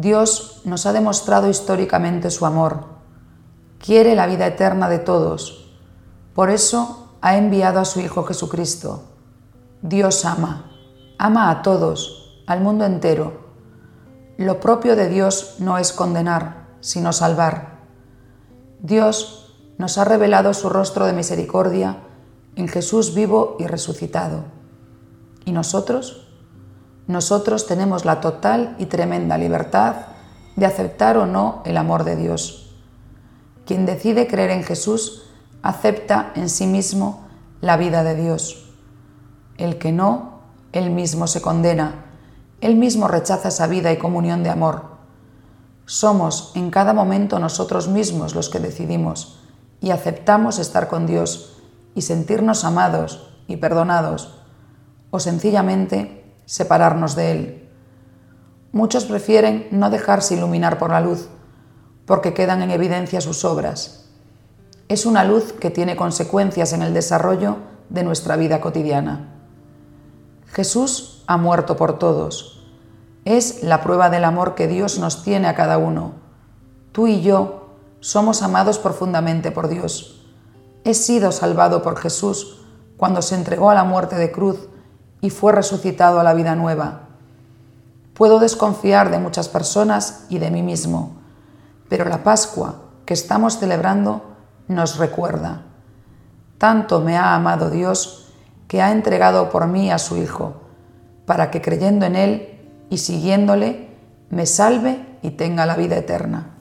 Dios nos ha demostrado históricamente su amor. Quiere la vida eterna de todos. Por eso ha enviado a su Hijo Jesucristo. Dios ama. Ama a todos, al mundo entero. Lo propio de Dios no es condenar, sino salvar. Dios nos ha revelado su rostro de misericordia en Jesús vivo y resucitado. ¿Y nosotros? Nosotros tenemos la total y tremenda libertad de aceptar o no el amor de Dios. Quien decide creer en Jesús acepta en sí mismo la vida de Dios. El que no, él mismo se condena, él mismo rechaza esa vida y comunión de amor. Somos en cada momento nosotros mismos los que decidimos y aceptamos estar con Dios y sentirnos amados y perdonados, o sencillamente separarnos de Él. Muchos prefieren no dejarse iluminar por la luz, porque quedan en evidencia sus obras. Es una luz que tiene consecuencias en el desarrollo de nuestra vida cotidiana. Jesús ha muerto por todos. Es la prueba del amor que Dios nos tiene a cada uno. Tú y yo somos amados profundamente por Dios. He sido salvado por Jesús cuando se entregó a la muerte de cruz y fue resucitado a la vida nueva. Puedo desconfiar de muchas personas y de mí mismo, pero la Pascua que estamos celebrando nos recuerda. Tanto me ha amado Dios que ha entregado por mí a su Hijo, para que creyendo en Él y siguiéndole, me salve y tenga la vida eterna.